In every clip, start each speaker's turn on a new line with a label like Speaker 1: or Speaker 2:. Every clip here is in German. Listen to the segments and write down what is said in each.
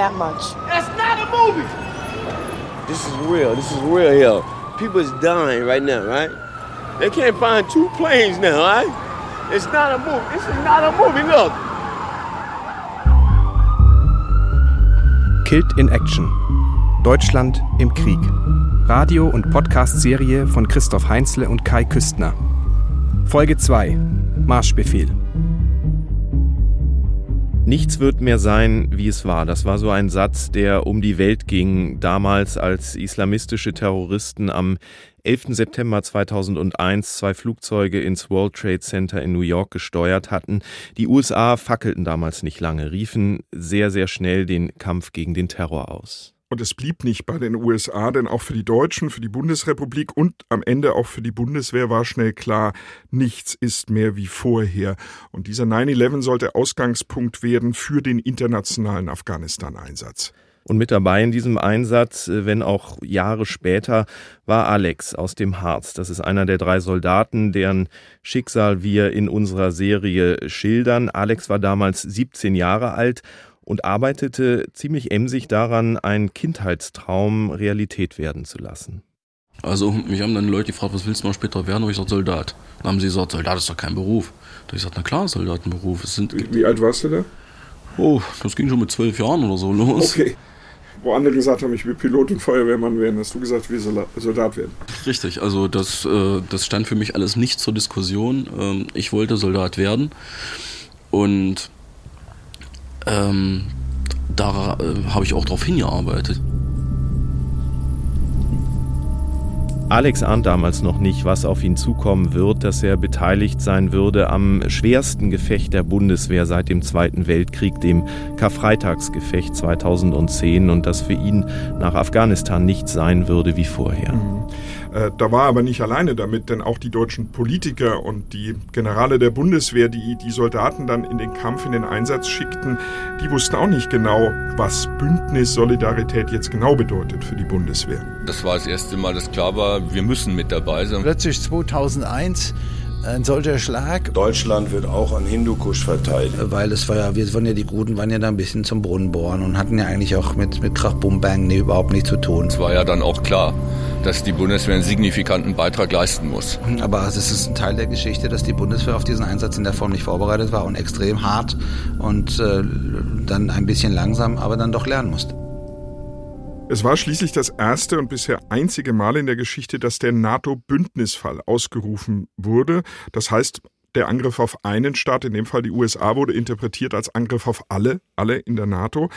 Speaker 1: that much?
Speaker 2: That's not a movie.
Speaker 3: This is real. This is real here. People is dying right now, right? They can't find two planes now, right? It's not a movie. This is not a movie. Look.
Speaker 4: Killed in Action. Deutschland im Krieg. Radio- und Podcast-Serie von Christoph Heinzle und Kai Küstner. Folge 2. Marschbefehl. Nichts wird mehr sein, wie es war. Das war so ein Satz, der um die Welt ging, damals als islamistische Terroristen am 11. September 2001 zwei Flugzeuge ins World Trade Center in New York gesteuert hatten. Die USA fackelten damals nicht lange, riefen sehr, sehr schnell den Kampf gegen den Terror aus.
Speaker 5: Und es blieb nicht bei den USA, denn auch für die Deutschen, für die Bundesrepublik und am Ende auch für die Bundeswehr war schnell klar, nichts ist mehr wie vorher. Und dieser 9-11 sollte Ausgangspunkt werden für den internationalen Afghanistan-Einsatz.
Speaker 4: Und mit dabei in diesem Einsatz, äh, wenn auch Jahre später, war Alex aus dem Harz. Das ist einer der drei Soldaten, deren Schicksal wir in unserer Serie schildern. Alex war damals 17 Jahre alt und arbeitete ziemlich emsig daran, einen Kindheitstraum Realität werden zu lassen.
Speaker 6: Also mich haben dann Leute gefragt, was willst du mal später werden? Und ich gesagt, Soldat. Dann haben sie gesagt, Soldat ist doch kein Beruf. Da habe ich gesagt, na klar, Soldatenberuf. Es sind
Speaker 5: wie, wie alt warst du da?
Speaker 6: Oh, das ging schon mit zwölf Jahren oder so los.
Speaker 5: Okay. Wo andere gesagt haben, ich will Pilot und Feuerwehrmann werden, hast du gesagt, ich will Soldat werden.
Speaker 6: Richtig, also das, äh, das stand für mich alles nicht zur Diskussion. Ähm, ich wollte Soldat werden. Und ähm, da äh, habe ich auch darauf hingearbeitet.
Speaker 4: Alex ahnt damals noch nicht, was auf ihn zukommen wird, dass er beteiligt sein würde am schwersten Gefecht der Bundeswehr seit dem Zweiten Weltkrieg, dem Karfreitagsgefecht 2010 und dass für ihn nach Afghanistan nichts sein würde wie vorher.
Speaker 5: Äh, da war aber nicht alleine damit, denn auch die deutschen Politiker und die Generale der Bundeswehr, die die Soldaten dann in den Kampf, in den Einsatz schickten, die wussten auch nicht genau, was Bündnis Solidarität jetzt genau bedeutet für die Bundeswehr.
Speaker 7: Das war das erste Mal, dass klar war, wir müssen mit dabei sein.
Speaker 8: Plötzlich 2001 ein solcher Schlag.
Speaker 9: Deutschland wird auch an Hindukusch verteilt.
Speaker 8: Weil es war ja, wir waren ja, die Guten waren ja da ein bisschen zum Brunnen bohren und hatten ja eigentlich auch mit, mit Krach, Bum, Bang nee, überhaupt nichts zu tun.
Speaker 7: Es war ja dann auch klar, dass die Bundeswehr einen signifikanten Beitrag leisten muss.
Speaker 8: Aber es ist ein Teil der Geschichte, dass die Bundeswehr auf diesen Einsatz in der Form nicht vorbereitet war und extrem hart und äh, dann ein bisschen langsam, aber dann doch lernen musste.
Speaker 5: Es war schließlich das erste und bisher einzige Mal in der Geschichte, dass der NATO-Bündnisfall ausgerufen wurde. Das heißt, der Angriff auf einen Staat, in dem Fall die USA, wurde interpretiert als Angriff auf alle, alle in der NATO.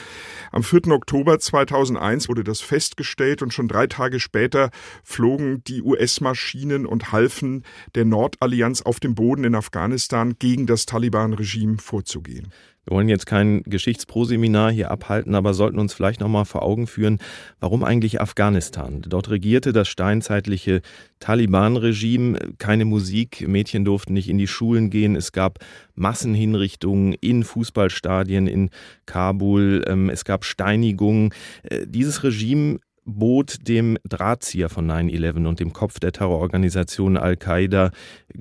Speaker 5: Am 4. Oktober 2001 wurde das festgestellt und schon drei Tage später flogen die US-Maschinen und halfen der Nordallianz auf dem Boden in Afghanistan gegen das Taliban-Regime vorzugehen.
Speaker 4: Wir wollen jetzt kein Geschichtsproseminar hier abhalten, aber sollten uns vielleicht nochmal vor Augen führen, warum eigentlich Afghanistan? Dort regierte das steinzeitliche Taliban-Regime, keine Musik, Mädchen durften nicht in die Schulen gehen, es gab Massenhinrichtungen in Fußballstadien in Kabul, ähm, es gab Steinigungen. Äh, dieses Regime bot dem Drahtzieher von 9-11 und dem Kopf der Terrororganisation Al-Qaida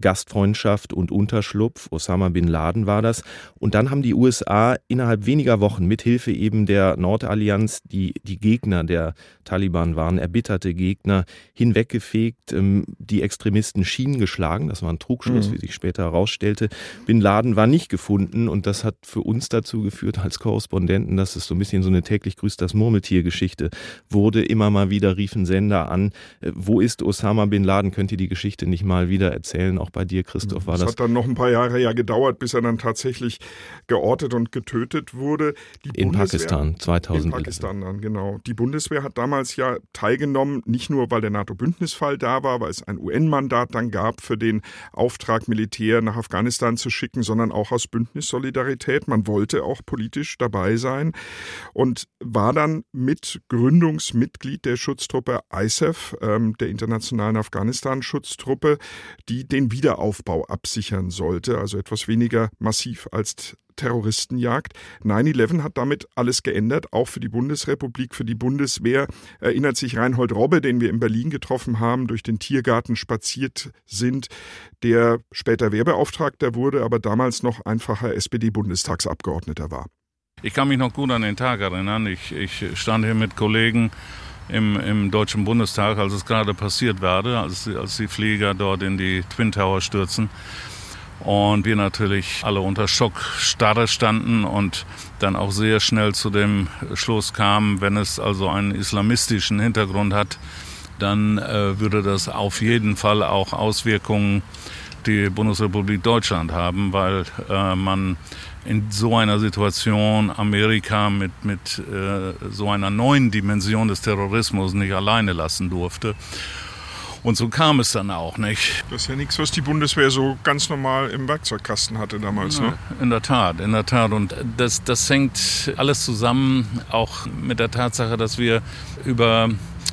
Speaker 4: Gastfreundschaft und Unterschlupf. Osama bin Laden war das. Und dann haben die USA innerhalb weniger Wochen mithilfe eben der Nordallianz, die die Gegner der Taliban waren, erbitterte Gegner, hinweggefegt, ähm, die Extremisten schienen geschlagen. Das war ein Trugschluss, mhm. wie sich später herausstellte. Bin Laden war nicht gefunden und das hat für uns dazu geführt als Korrespondenten, dass es so ein bisschen so eine täglich grüßt das Murmeltier-Geschichte wurde immer mal wieder riefen Sender an, äh, wo ist Osama bin Laden? Könnt ihr die Geschichte nicht mal wieder erzählen? Auch bei dir, Christoph, war das.
Speaker 5: Es hat dann noch ein paar Jahre ja gedauert, bis er dann tatsächlich geortet und getötet wurde.
Speaker 4: Die in Bundeswehr, Pakistan, 2000.
Speaker 5: In Pakistan dann, genau. Die Bundeswehr hat damals ja teilgenommen, nicht nur, weil der NATO-Bündnisfall da war, weil es ein UN-Mandat dann gab, für den Auftrag, Militär nach Afghanistan zu schicken, sondern auch aus Bündnissolidarität. Man wollte auch politisch dabei sein und war dann mit Gründungsmitglied Mitglied der Schutztruppe ISAF, ähm, der internationalen Afghanistan-Schutztruppe, die den Wiederaufbau absichern sollte, also etwas weniger massiv als Terroristenjagd. 9-11 hat damit alles geändert, auch für die Bundesrepublik, für die Bundeswehr. Erinnert sich Reinhold Robbe, den wir in Berlin getroffen haben, durch den Tiergarten spaziert sind, der später Wehrbeauftragter wurde, aber damals noch einfacher SPD-Bundestagsabgeordneter war.
Speaker 2: Ich kann mich noch gut an den Tag erinnern. Ich, ich stand hier mit Kollegen im, im Deutschen Bundestag, als es gerade passiert war, als, als die Flieger dort in die Twin Tower stürzen. Und wir natürlich alle unter Schockstarre standen und dann auch sehr schnell zu dem Schluss kamen, wenn es also einen islamistischen Hintergrund hat, dann äh, würde das auf jeden Fall auch Auswirkungen die Bundesrepublik Deutschland haben, weil äh, man in so einer Situation Amerika mit, mit äh, so einer neuen Dimension des Terrorismus nicht alleine lassen durfte. Und so kam es dann auch nicht.
Speaker 5: Das ist ja nichts, was die Bundeswehr so ganz normal im Werkzeugkasten hatte damals, ne?
Speaker 2: In der Tat, in der Tat. Und das, das hängt alles zusammen, auch mit der Tatsache, dass wir über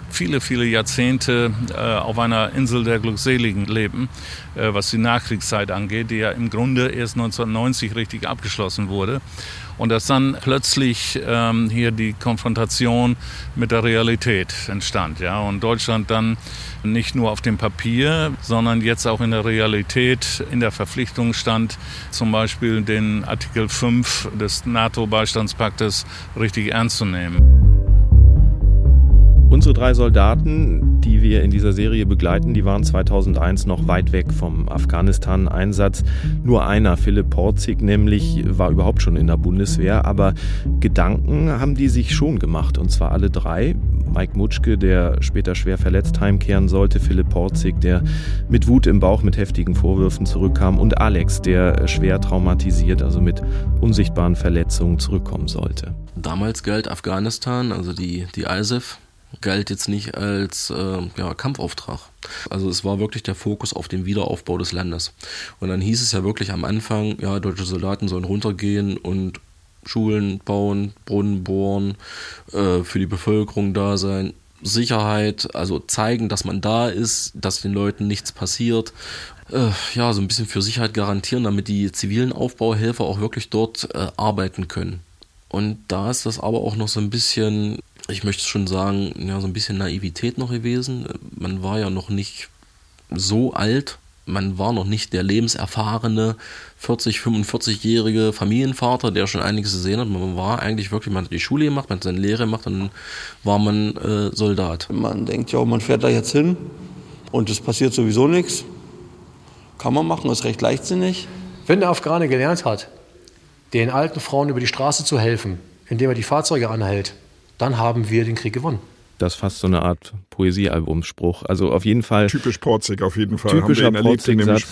Speaker 2: viele, viele Jahrzehnte äh, auf einer Insel der Glückseligen leben, äh, was die Nachkriegszeit angeht, die ja im Grunde erst 1990 richtig abgeschlossen wurde. Und dass dann plötzlich ähm, hier die Konfrontation mit der Realität entstand. Ja? Und Deutschland dann nicht nur auf dem Papier, sondern jetzt auch in der Realität in der Verpflichtung stand, zum Beispiel den Artikel 5 des NATO-Beistandspaktes richtig ernst zu nehmen.
Speaker 4: Unsere drei Soldaten, die wir in dieser Serie begleiten, die waren 2001 noch weit weg vom Afghanistan-Einsatz. Nur einer, Philipp Porzig, nämlich war überhaupt schon in der Bundeswehr, aber Gedanken haben die sich schon gemacht und zwar alle drei. Mike Mutschke, der später schwer verletzt heimkehren sollte, Philipp Porzig, der mit Wut im Bauch mit heftigen Vorwürfen zurückkam und Alex, der schwer traumatisiert, also mit unsichtbaren Verletzungen zurückkommen sollte.
Speaker 6: Damals galt Afghanistan, also die, die ISAF, galt jetzt nicht als äh, ja, Kampfauftrag. Also es war wirklich der Fokus auf den Wiederaufbau des Landes. Und dann hieß es ja wirklich am Anfang, ja, deutsche Soldaten sollen runtergehen und Schulen bauen, Brunnen bohren, äh, für die Bevölkerung da sein. Sicherheit, also zeigen, dass man da ist, dass den Leuten nichts passiert. Äh, ja, so ein bisschen für Sicherheit garantieren, damit die zivilen Aufbauhelfer auch wirklich dort äh, arbeiten können. Und da ist das aber auch noch so ein bisschen ich möchte schon sagen, ja, so ein bisschen Naivität noch gewesen. Man war ja noch nicht so alt, man war noch nicht der lebenserfahrene 40, 45-jährige Familienvater, der schon einiges gesehen hat. Man war eigentlich wirklich, man hat die Schule gemacht, man hat seine Lehre gemacht, dann war man äh, Soldat.
Speaker 10: Man denkt ja, man fährt da jetzt hin und es passiert sowieso nichts. Kann man machen, ist recht leichtsinnig.
Speaker 11: Wenn der Afghane gelernt hat, den alten Frauen über die Straße zu helfen, indem er die Fahrzeuge anhält, dann haben wir den Krieg gewonnen.
Speaker 4: Das ist fast so eine Art Poesiealbumspruch. Also auf jeden Fall.
Speaker 5: Typisch Porzig, auf jeden Fall.
Speaker 4: Typischer Porzig-Satz.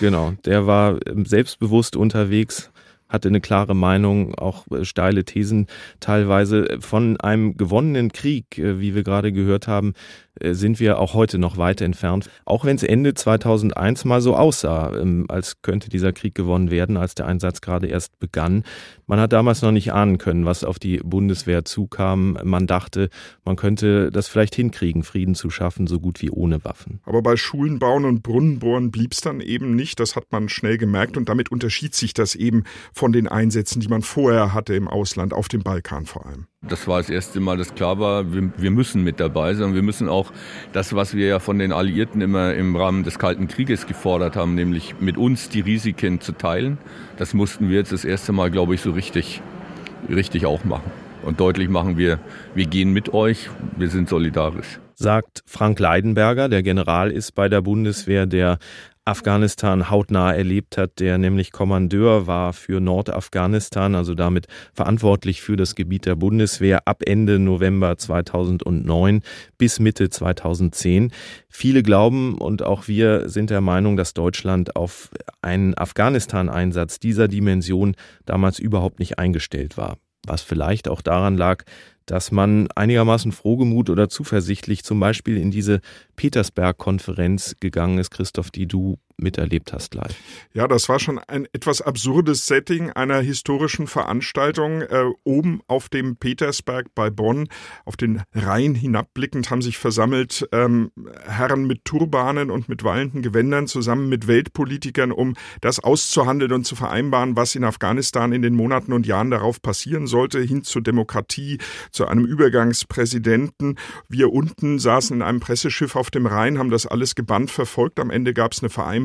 Speaker 4: Genau. Der war ähm, selbstbewusst unterwegs, hatte eine klare Meinung, auch äh, steile Thesen teilweise. Von einem gewonnenen Krieg, äh, wie wir gerade gehört haben, sind wir auch heute noch weit entfernt. Auch wenn es Ende 2001 mal so aussah, ähm, als könnte dieser Krieg gewonnen werden, als der Einsatz gerade erst begann. Man hat damals noch nicht ahnen können, was auf die Bundeswehr zukam. Man dachte, man könnte das vielleicht hinkriegen, Frieden zu schaffen, so gut wie ohne Waffen.
Speaker 5: Aber bei Schulen bauen und Brunnen bohren blieb es dann eben nicht. Das hat man schnell gemerkt und damit unterschied sich das eben von den Einsätzen, die man vorher hatte im Ausland, auf dem Balkan vor allem.
Speaker 7: Das war das erste Mal, dass klar war, wir, wir, müssen mit dabei sein. Wir müssen auch das, was wir ja von den Alliierten immer im Rahmen des Kalten Krieges gefordert haben, nämlich mit uns die Risiken zu teilen, das mussten wir jetzt das erste Mal, glaube ich, so richtig, richtig auch machen. Und deutlich machen wir, wir gehen mit euch, wir sind solidarisch
Speaker 4: sagt Frank Leidenberger, der General ist bei der Bundeswehr, der Afghanistan hautnah erlebt hat, der nämlich Kommandeur war für Nordafghanistan, also damit verantwortlich für das Gebiet der Bundeswehr ab Ende November 2009 bis Mitte 2010. Viele glauben und auch wir sind der Meinung, dass Deutschland auf einen Afghanistan-Einsatz dieser Dimension damals überhaupt nicht eingestellt war. Was vielleicht auch daran lag, dass man einigermaßen frohgemut oder zuversichtlich zum Beispiel in diese Petersberg-Konferenz gegangen ist, Christoph, die du miterlebt hast live.
Speaker 5: Ja, das war schon ein etwas absurdes Setting einer historischen Veranstaltung. Äh, oben auf dem Petersberg bei Bonn, auf den Rhein hinabblickend, haben sich versammelt ähm, Herren mit Turbanen und mit wallenden Gewändern zusammen mit Weltpolitikern, um das auszuhandeln und zu vereinbaren, was in Afghanistan in den Monaten und Jahren darauf passieren sollte, hin zur Demokratie, zu einem Übergangspräsidenten. Wir unten saßen in einem Presseschiff auf dem Rhein, haben das alles gebannt verfolgt. Am Ende gab es eine Vereinbarung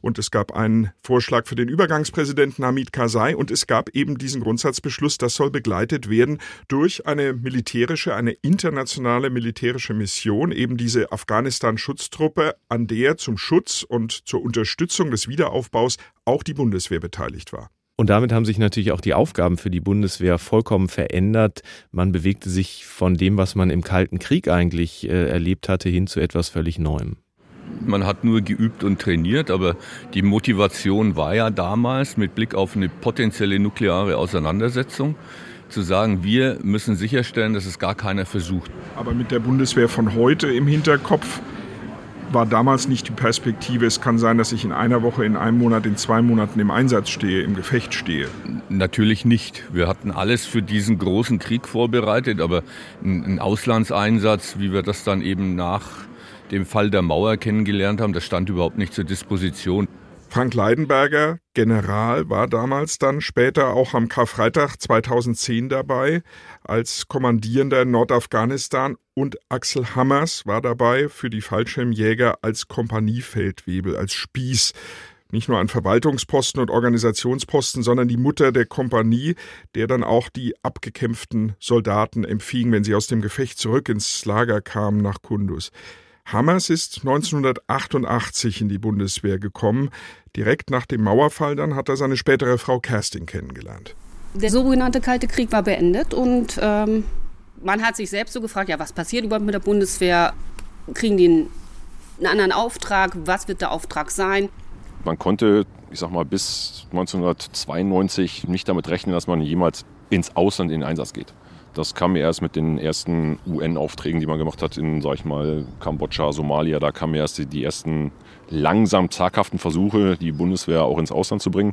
Speaker 5: und es gab einen Vorschlag für den Übergangspräsidenten Hamid Karzai und es gab eben diesen Grundsatzbeschluss, das soll begleitet werden durch eine militärische, eine internationale militärische Mission, eben diese Afghanistan-Schutztruppe, an der zum Schutz und zur Unterstützung des Wiederaufbaus auch die Bundeswehr beteiligt war.
Speaker 4: Und damit haben sich natürlich auch die Aufgaben für die Bundeswehr vollkommen verändert. Man bewegte sich von dem, was man im Kalten Krieg eigentlich äh, erlebt hatte, hin zu etwas völlig Neuem.
Speaker 7: Man hat nur geübt und trainiert, aber die Motivation war ja damals mit Blick auf eine potenzielle nukleare Auseinandersetzung zu sagen, wir müssen sicherstellen, dass es gar keiner versucht.
Speaker 5: Aber mit der Bundeswehr von heute im Hinterkopf war damals nicht die Perspektive, es kann sein, dass ich in einer Woche, in einem Monat, in zwei Monaten im Einsatz stehe, im Gefecht stehe.
Speaker 7: Natürlich nicht. Wir hatten alles für diesen großen Krieg vorbereitet, aber ein Auslandseinsatz, wie wir das dann eben nach dem Fall der Mauer kennengelernt haben, das stand überhaupt nicht zur Disposition.
Speaker 5: Frank Leidenberger, General, war damals dann später auch am Karfreitag 2010 dabei als Kommandierender in Nordafghanistan und Axel Hammers war dabei für die Fallschirmjäger als Kompaniefeldwebel, als Spieß. Nicht nur an Verwaltungsposten und Organisationsposten, sondern die Mutter der Kompanie, der dann auch die abgekämpften Soldaten empfing, wenn sie aus dem Gefecht zurück ins Lager kamen nach Kundus. Hammers ist 1988 in die Bundeswehr gekommen. Direkt nach dem Mauerfall dann hat er seine spätere Frau Kerstin kennengelernt.
Speaker 12: Der sogenannte Kalte Krieg war beendet und ähm, man hat sich selbst so gefragt, ja, was passiert überhaupt mit der Bundeswehr? Kriegen die einen, einen anderen Auftrag? Was wird der Auftrag sein?
Speaker 13: Man konnte, ich sag mal, bis 1992 nicht damit rechnen, dass man jemals ins Ausland in den Einsatz geht. Das kam erst mit den ersten UN-Aufträgen, die man gemacht hat in, sag ich mal, Kambodscha, Somalia. Da kamen erst die, die ersten langsam zaghaften Versuche, die Bundeswehr auch ins Ausland zu bringen.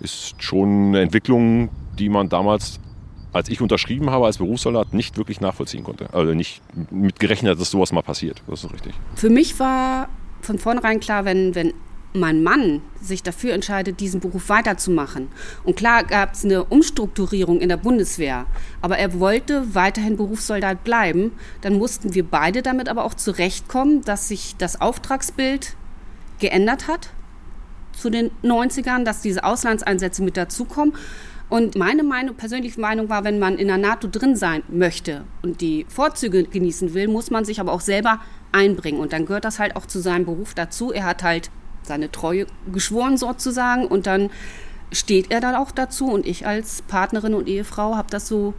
Speaker 13: Ist schon eine Entwicklung, die man damals, als ich unterschrieben habe als Berufssoldat, nicht wirklich nachvollziehen konnte. Also nicht mit gerechnet, dass sowas mal passiert. Das ist richtig.
Speaker 12: Für mich war von vornherein klar, wenn, wenn mein Mann sich dafür entscheidet, diesen Beruf weiterzumachen. Und klar gab es eine Umstrukturierung in der Bundeswehr, aber er wollte weiterhin Berufssoldat bleiben. Dann mussten wir beide damit aber auch zurechtkommen, dass sich das Auftragsbild geändert hat zu den 90ern, dass diese Auslandseinsätze mit dazukommen. Und meine Meinung, persönliche Meinung war, wenn man in der NATO drin sein möchte und die Vorzüge genießen will, muss man sich aber auch selber einbringen. Und dann gehört das halt auch zu seinem Beruf dazu. Er hat halt seine Treue geschworen sozusagen und dann steht er dann auch dazu und ich als Partnerin und Ehefrau habe das so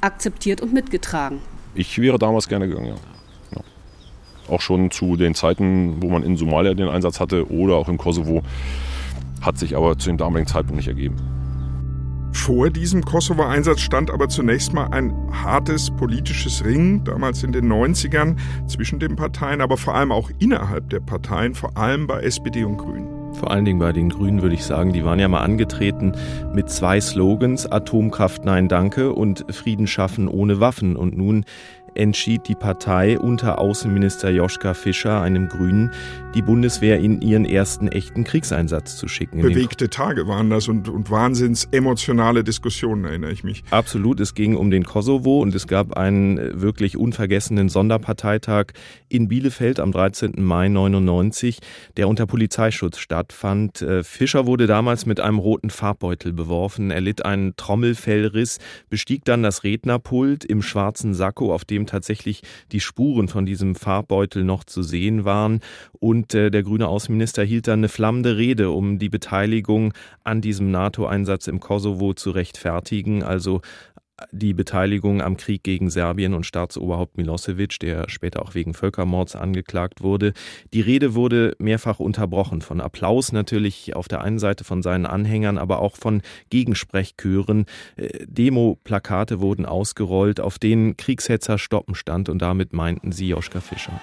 Speaker 12: akzeptiert und mitgetragen.
Speaker 13: Ich wäre damals gerne gegangen, ja. ja. Auch schon zu den Zeiten, wo man in Somalia den Einsatz hatte oder auch im Kosovo, hat sich aber zu dem damaligen Zeitpunkt nicht ergeben.
Speaker 5: Vor diesem Kosovo-Einsatz stand aber zunächst mal ein hartes politisches Ringen, damals in den 90ern, zwischen den Parteien, aber vor allem auch innerhalb der Parteien, vor allem bei SPD und Grünen.
Speaker 4: Vor allen Dingen bei den Grünen würde ich sagen, die waren ja mal angetreten mit zwei Slogans, Atomkraft nein danke und Frieden schaffen ohne Waffen. Und nun entschied die Partei unter Außenminister Joschka Fischer, einem Grünen, die Bundeswehr in ihren ersten echten Kriegseinsatz zu schicken.
Speaker 5: Bewegte Tage waren das und, und wahnsinns emotionale Diskussionen, erinnere ich mich.
Speaker 4: Absolut, es ging um den Kosovo und es gab einen wirklich unvergessenen Sonderparteitag in Bielefeld am 13. Mai 99, der unter Polizeischutz stattfand. Äh, Fischer wurde damals mit einem roten Farbbeutel beworfen, er litt einen Trommelfellriss, bestieg dann das Rednerpult im schwarzen Sakko, auf dem dem tatsächlich die Spuren von diesem Farbbeutel noch zu sehen waren. Und äh, der grüne Außenminister hielt dann eine flammende Rede, um die Beteiligung an diesem NATO-Einsatz im Kosovo zu rechtfertigen. Also die Beteiligung am Krieg gegen Serbien und Staatsoberhaupt Milosevic, der später auch wegen Völkermords angeklagt wurde. Die Rede wurde mehrfach unterbrochen von Applaus natürlich auf der einen Seite von seinen Anhängern, aber auch von Gegensprechchören. Äh, Demo-Plakate wurden ausgerollt, auf denen Kriegshetzer stoppen stand und damit meinten sie Joschka Fischer.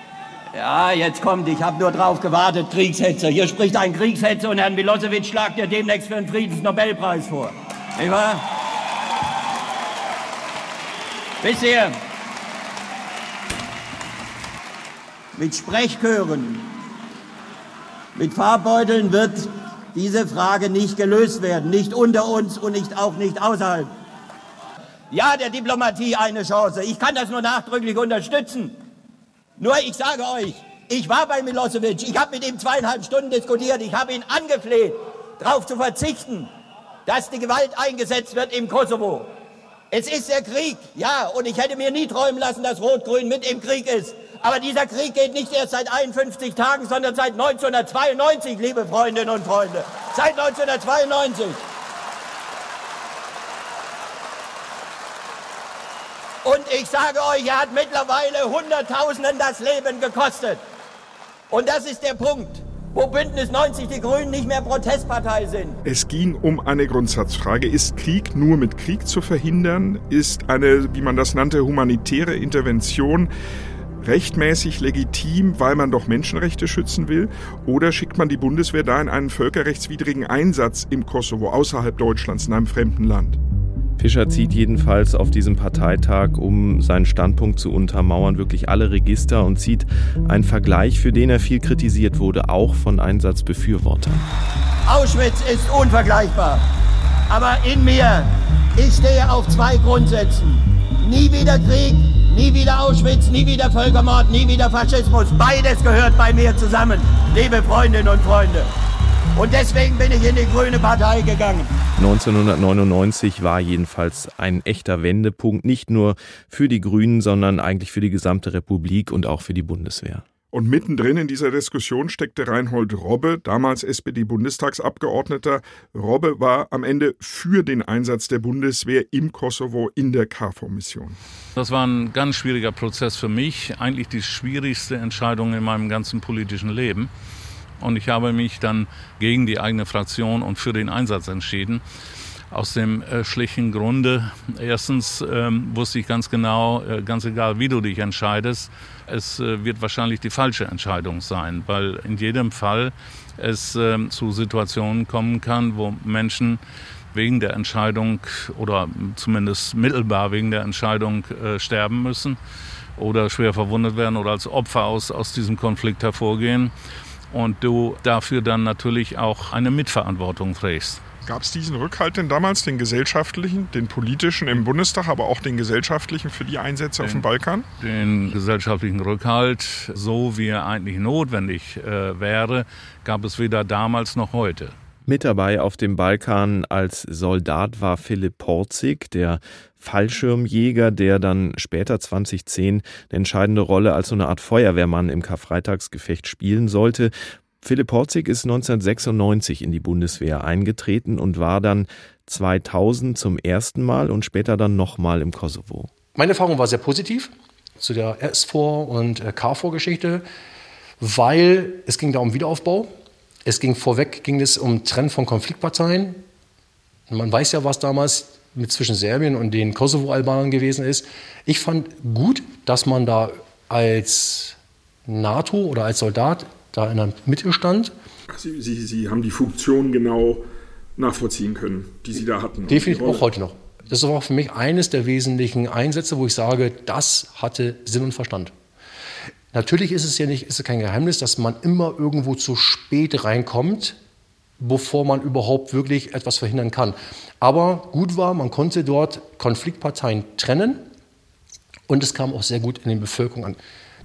Speaker 14: Ja, jetzt kommt, ich habe nur drauf gewartet, Kriegshetzer. Hier spricht ein Kriegshetzer und Herrn Milosevic schlagt ihr demnächst für den Friedensnobelpreis vor. Nicht wahr? Wisst ihr, mit Sprechchören, mit Farbbeuteln wird diese Frage nicht gelöst werden, nicht unter uns und nicht auch nicht außerhalb. ja der Diplomatie eine Chance. Ich kann das nur nachdrücklich unterstützen. Nur ich sage euch, ich war bei Milosevic, ich habe mit ihm zweieinhalb Stunden diskutiert, ich habe ihn angefleht, darauf zu verzichten, dass die Gewalt eingesetzt wird im Kosovo. Es ist der Krieg, ja, und ich hätte mir nie träumen lassen, dass Rot-Grün mit im Krieg ist. Aber dieser Krieg geht nicht erst seit 51 Tagen, sondern seit 1992, liebe Freundinnen und Freunde. Seit 1992. Und ich sage euch, er hat mittlerweile Hunderttausenden das Leben gekostet. Und das ist der Punkt, wo Bündnis 90 die Grünen nicht mehr Protestpartei sind.
Speaker 5: Es ging um eine Grundsatzfrage. Ist Krieg nur mit Krieg zu verhindern? Ist eine, wie man das nannte, humanitäre Intervention rechtmäßig legitim, weil man doch Menschenrechte schützen will? Oder schickt man die Bundeswehr da in einen völkerrechtswidrigen Einsatz im Kosovo, außerhalb Deutschlands, in einem fremden Land?
Speaker 4: Fischer zieht jedenfalls auf diesem Parteitag, um seinen Standpunkt zu untermauern, wirklich alle Register und zieht einen Vergleich, für den er viel kritisiert wurde, auch von Einsatzbefürwortern.
Speaker 14: Auschwitz ist unvergleichbar. Aber in mir, ich stehe auf zwei Grundsätzen. Nie wieder Krieg, nie wieder Auschwitz, nie wieder Völkermord, nie wieder Faschismus. Beides gehört bei mir zusammen, liebe Freundinnen und Freunde. Und deswegen bin ich in die Grüne Partei gegangen.
Speaker 4: 1999 war jedenfalls ein echter Wendepunkt, nicht nur für die Grünen, sondern eigentlich für die gesamte Republik und auch für die Bundeswehr.
Speaker 5: Und mittendrin in dieser Diskussion steckte Reinhold Robbe, damals SPD-Bundestagsabgeordneter. Robbe war am Ende für den Einsatz der Bundeswehr im Kosovo in der KFOR-Mission.
Speaker 2: Das war ein ganz schwieriger Prozess für mich, eigentlich die schwierigste Entscheidung in meinem ganzen politischen Leben. Und ich habe mich dann gegen die eigene Fraktion und für den Einsatz entschieden. Aus dem äh, schlichten Grunde, erstens ähm, wusste ich ganz genau, äh, ganz egal wie du dich entscheidest, es äh, wird wahrscheinlich die falsche Entscheidung sein, weil in jedem Fall es ähm, zu Situationen kommen kann, wo Menschen wegen der Entscheidung oder zumindest mittelbar wegen der Entscheidung äh, sterben müssen oder schwer verwundet werden oder als Opfer aus, aus diesem Konflikt hervorgehen und du dafür dann natürlich auch eine Mitverantwortung trägst.
Speaker 5: Gab es diesen Rückhalt denn damals, den gesellschaftlichen, den politischen im Bundestag, aber auch den gesellschaftlichen für die Einsätze den, auf dem Balkan?
Speaker 2: Den gesellschaftlichen Rückhalt, so wie er eigentlich notwendig äh, wäre, gab es weder damals noch heute.
Speaker 4: Mit dabei auf dem Balkan als Soldat war Philipp Porzig, der Fallschirmjäger, der dann später 2010 eine entscheidende Rolle als so eine Art Feuerwehrmann im Karfreitagsgefecht spielen sollte. Philipp Porzig ist 1996 in die Bundeswehr eingetreten und war dann 2000 zum ersten Mal und später dann nochmal im Kosovo.
Speaker 11: Meine Erfahrung war sehr positiv zu der S4 und äh, KFOR-Geschichte, weil es ging da um Wiederaufbau. Es ging vorweg, ging es um Trennen von Konfliktparteien. Man weiß ja, was damals mit zwischen Serbien und den Kosovo-Albanern gewesen ist. Ich fand gut, dass man da als NATO oder als Soldat da in der Mitte stand.
Speaker 5: Sie, Sie, Sie haben die Funktion genau nachvollziehen können, die Sie da hatten.
Speaker 11: Definitiv auch heute noch. Das war auch für mich eines der wesentlichen Einsätze, wo ich sage, das hatte Sinn und Verstand. Natürlich ist es ja nicht, ist es kein Geheimnis, dass man immer irgendwo zu spät reinkommt, bevor man überhaupt wirklich etwas verhindern kann. Aber gut war, man konnte dort Konfliktparteien trennen und es kam auch sehr gut in die Bevölkerung an.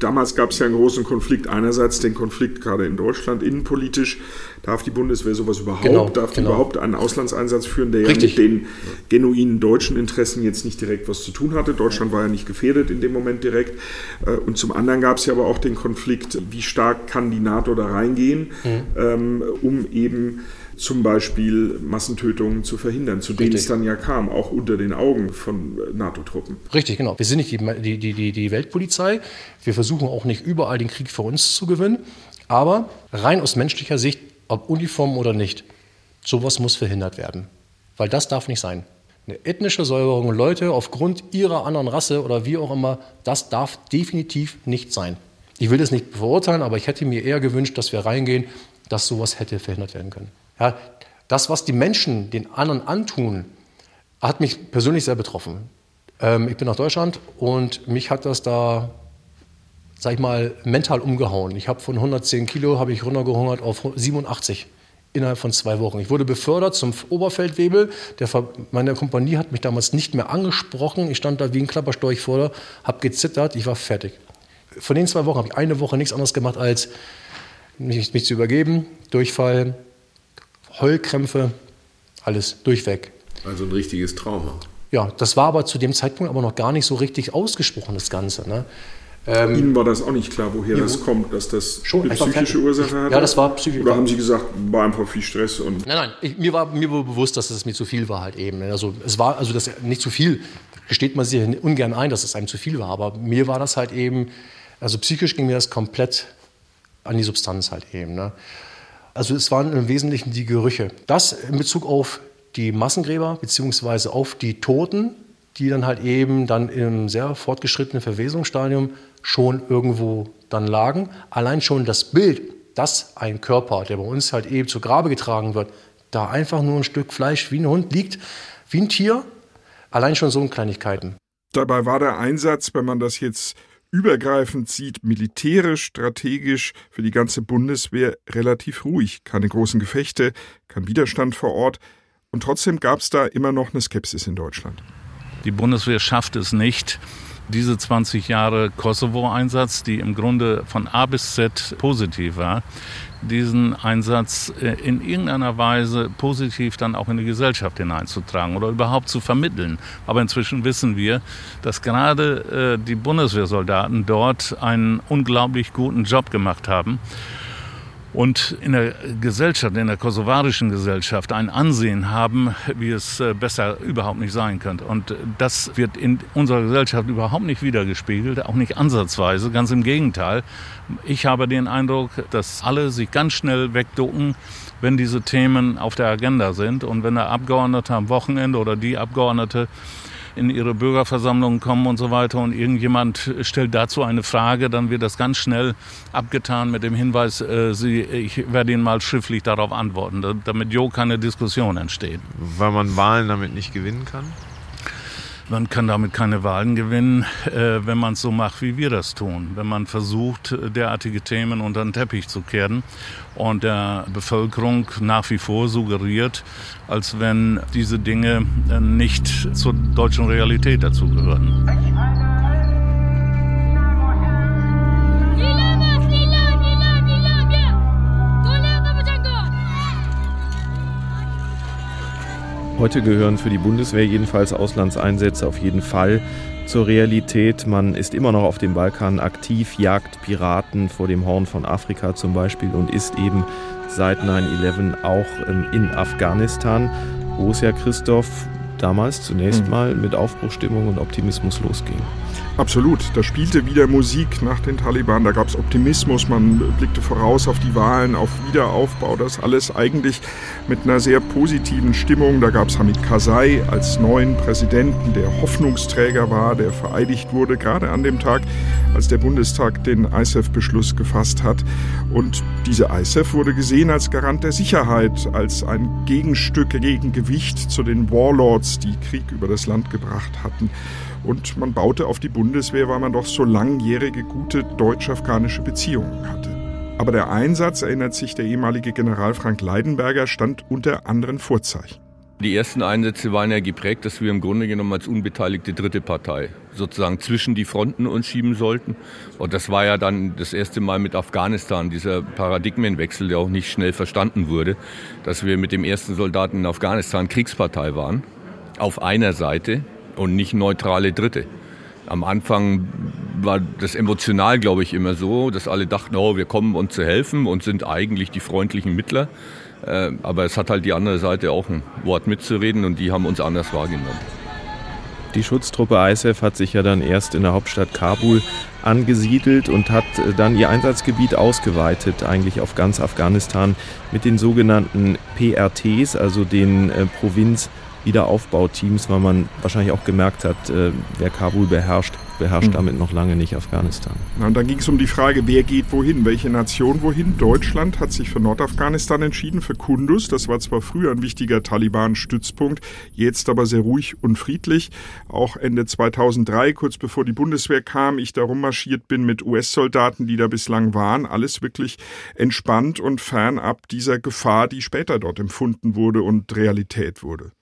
Speaker 5: Damals gab es ja einen großen Konflikt. Einerseits den Konflikt gerade in Deutschland, innenpolitisch. Darf die Bundeswehr sowas überhaupt?
Speaker 11: Genau,
Speaker 5: darf
Speaker 11: genau.
Speaker 5: die überhaupt einen Auslandseinsatz führen, der
Speaker 11: Richtig.
Speaker 5: ja mit den genuinen deutschen Interessen jetzt nicht direkt was zu tun hatte? Deutschland war ja nicht gefährdet in dem Moment direkt. Äh, und zum anderen gab es ja aber auch den Konflikt, wie stark kann die NATO da reingehen,
Speaker 11: Mhm.
Speaker 5: ähm, um eben zum Beispiel Massentötungen zu verhindern, zu denen
Speaker 11: Richtig.
Speaker 5: es dann ja kam, auch unter den Augen von äh, NATO-Truppen.
Speaker 11: Richtig, genau. Wir sind nicht die, die, die, die Weltpolizei. Wir versuchen auch nicht überall den Krieg für uns zu gewinnen. Aber rein aus menschlicher Sicht, ob Uniform oder nicht, sowas muss verhindert werden. Weil das darf nicht sein. Eine ethnische Säuberung, Leute aufgrund ihrer anderen Rasse oder wie auch immer, das darf definitiv nicht sein. Ich will das nicht verurteilen, aber ich hätte mir eher gewünscht, dass wir reingehen, dass sowas hätte verhindert werden können. Ja, das, was die Menschen den anderen antun, hat mich persönlich sehr betroffen. Ähm, ich bin nach Deutschland und mich hat das da, sag ich mal, mental umgehauen. Ich habe von 110 Kilo habe ich runtergehungert auf 87 innerhalb von zwei Wochen. Ich wurde befördert zum Oberfeldwebel. Der, meine Kompanie hat mich damals nicht mehr angesprochen. Ich stand da wie ein Klapperstorch vor, habe gezittert, ich war fertig. Von den zwei Wochen habe ich eine Woche nichts anderes gemacht, als mich, mich zu übergeben, Durchfall, Heulkrämpfe, alles durchweg.
Speaker 15: Also ein richtiges Trauma.
Speaker 11: Ja, das war aber zu dem Zeitpunkt aber noch gar nicht so richtig ausgesprochen, das Ganze. Ne?
Speaker 5: Ähm, Ihnen war das auch nicht klar, woher ja, das kommt, dass das
Speaker 11: schon,
Speaker 5: eine psychische Ursache hat?
Speaker 11: Ja, das war psychisch.
Speaker 5: Oder haben Sie gesagt, war einfach viel Stress? Und
Speaker 11: nein, nein, ich, mir, war, mir war bewusst, dass es mir zu viel war halt eben. Ne? Also es war, also das nicht zu viel, gesteht man sich ungern ein, dass es einem zu viel war, aber mir war das halt eben, also psychisch ging mir das komplett an die Substanz halt eben. Ne? Also es waren im Wesentlichen die Gerüche. Das in Bezug auf die Massengräber beziehungsweise auf die Toten, die dann halt eben dann im sehr fortgeschrittenen Verwesungsstadium schon irgendwo dann lagen. Allein schon das Bild, dass ein Körper, der bei uns halt eben zu Grabe getragen wird, da einfach nur ein Stück Fleisch wie ein Hund liegt, wie ein Tier, allein schon so Kleinigkeiten.
Speaker 5: Dabei war der Einsatz, wenn man das jetzt übergreifend sieht, militärisch, strategisch für die ganze Bundeswehr relativ ruhig. Keine großen Gefechte, kein Widerstand vor Ort. Und trotzdem gab es da immer noch eine Skepsis in Deutschland.
Speaker 2: Die Bundeswehr schafft es nicht, diese 20 Jahre Kosovo-Einsatz, die im Grunde von A bis Z positiv war, diesen Einsatz äh, in irgendeiner Weise positiv dann auch in die Gesellschaft hineinzutragen oder überhaupt zu vermitteln. Aber inzwischen wissen wir, dass gerade äh, die Bundeswehrsoldaten dort einen unglaublich guten Job gemacht haben und in der Gesellschaft, in der kosovarischen Gesellschaft ein Ansehen haben, wie es äh, besser überhaupt nicht sein könnte. Und das wird in unserer Gesellschaft überhaupt nicht wiedergespiegelt, auch nicht ansatzweise, ganz im Gegenteil. Ich habe den Eindruck, dass alle sich ganz schnell wegducken, wenn diese Themen auf der Agenda sind und wenn der Abgeordnete am Wochenende oder die Abgeordnete in ihre Bürgerversammlungen kommen und so weiter und irgendjemand stellt dazu eine Frage, dann wird das ganz schnell abgetan mit dem Hinweis, äh, Sie, ich werde Ihnen mal schriftlich darauf antworten, damit jo keine Diskussion entsteht.
Speaker 15: Weil man Wahlen damit nicht gewinnen kann?
Speaker 2: Man kann damit keine Wahlen gewinnen, äh, wenn man es so macht, wie wir das tun. Wenn man versucht, derartige Themen unter den Teppich zu kehren und der Bevölkerung nach wie vor suggeriert, als wenn diese Dinge äh, nicht zur deutschen Realität dazugehören.
Speaker 4: Heute gehören für die Bundeswehr jedenfalls Auslandseinsätze auf jeden Fall zur Realität. Man ist immer noch auf dem Balkan aktiv, jagt Piraten vor dem Horn von Afrika zum Beispiel und ist eben seit 9-11 auch in Afghanistan, wo es ja Christoph damals zunächst mhm. mal mit Aufbruchstimmung und Optimismus losging.
Speaker 5: Absolut, da spielte wieder Musik nach den Taliban, da gab es Optimismus, man blickte voraus auf die Wahlen, auf Wiederaufbau, das alles eigentlich mit einer sehr positiven Stimmung. Da gab es Hamid Karzai als neuen Präsidenten, der Hoffnungsträger war, der vereidigt wurde, gerade an dem Tag, als der Bundestag den ISAF-Beschluss gefasst hat. Und diese ISAF wurde gesehen als Garant der Sicherheit, als ein Gegenstück, Gegengewicht zu den Warlords, die Krieg über das Land gebracht hatten. Und man baute auf die Bundeswehr, weil man doch so langjährige gute deutsch-afghanische Beziehungen hatte. Aber der Einsatz, erinnert sich der ehemalige General Frank Leidenberger, stand unter anderen Vorzeichen.
Speaker 7: Die ersten Einsätze waren ja geprägt, dass wir im Grunde genommen als unbeteiligte dritte Partei sozusagen zwischen die Fronten uns schieben sollten. Und das war ja dann das erste Mal mit Afghanistan, dieser Paradigmenwechsel, der auch nicht schnell verstanden wurde, dass wir mit dem ersten Soldaten in Afghanistan Kriegspartei waren, auf einer Seite und nicht neutrale Dritte. Am Anfang war das emotional, glaube ich, immer so, dass alle dachten, oh, wir kommen uns zu helfen und sind eigentlich die freundlichen Mittler. Äh, aber es hat halt die andere Seite auch ein Wort mitzureden und die haben uns anders wahrgenommen.
Speaker 4: Die Schutztruppe ISAF hat sich ja dann erst in der Hauptstadt Kabul angesiedelt und hat äh, dann ihr Einsatzgebiet ausgeweitet, eigentlich auf ganz Afghanistan, mit den sogenannten PRTs, also den äh, Provinz- Wiederaufbauteams, weil man wahrscheinlich auch gemerkt hat, äh, wer Kabul beherrscht, beherrscht
Speaker 5: Mhm.
Speaker 4: damit noch lange nicht Afghanistan.
Speaker 5: Na, und dann ging es um die Frage, wer geht wohin, welche Nation wohin. Deutschland hat sich für Nordafghanistan entschieden, für Kunduz. Das war zwar früher ein wichtiger Taliban-Stützpunkt, jetzt aber sehr ruhig und friedlich. Auch Ende 2003, kurz bevor die Bundeswehr kam, ich da rummarschiert bin mit US-Soldaten, die da bislang waren. Alles wirklich entspannt und fernab dieser Gefahr, die später dort empfunden wurde und Realität wurde.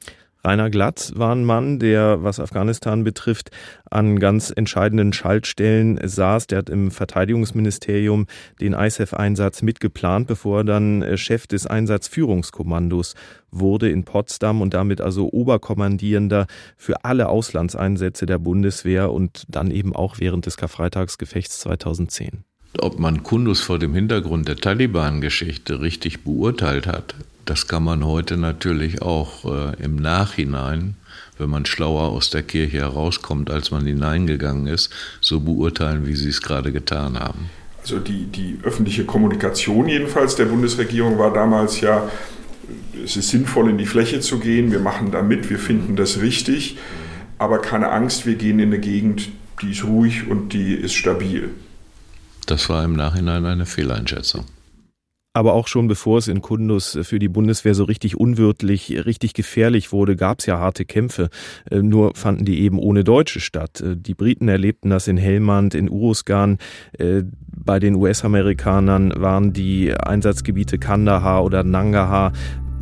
Speaker 4: Rainer Glatz war ein Mann, der, was Afghanistan betrifft, an ganz entscheidenden Schaltstellen saß. Der hat im Verteidigungsministerium den ISAF-Einsatz mitgeplant, bevor er dann äh, Chef des Einsatzführungskommandos wurde in Potsdam und damit also Oberkommandierender für alle Auslandseinsätze der Bundeswehr und dann eben auch während des Karfreitagsgefechts 2010.
Speaker 15: Ob man Kundus vor dem Hintergrund der Taliban-Geschichte richtig beurteilt hat, das kann man heute natürlich auch äh, im Nachhinein, wenn man schlauer aus der Kirche herauskommt, als man hineingegangen ist, so beurteilen, wie sie es gerade getan haben.
Speaker 5: Also die, die öffentliche Kommunikation jedenfalls der Bundesregierung war damals ja, es ist sinnvoll in die Fläche zu gehen, wir machen da mit, wir finden das richtig, aber keine Angst, wir gehen in eine Gegend, die ist ruhig und die ist stabil.
Speaker 15: Das war im Nachhinein eine Fehleinschätzung.
Speaker 4: Aber auch schon bevor es in Kundus für die Bundeswehr so richtig unwirtlich, richtig gefährlich wurde, gab es ja harte Kämpfe. Äh, Nur fanden die eben ohne Deutsche statt. Äh, Die Briten erlebten das in Helmand, in Uruzgan. Äh, Bei den US-Amerikanern waren die Einsatzgebiete Kandahar oder Nangarhar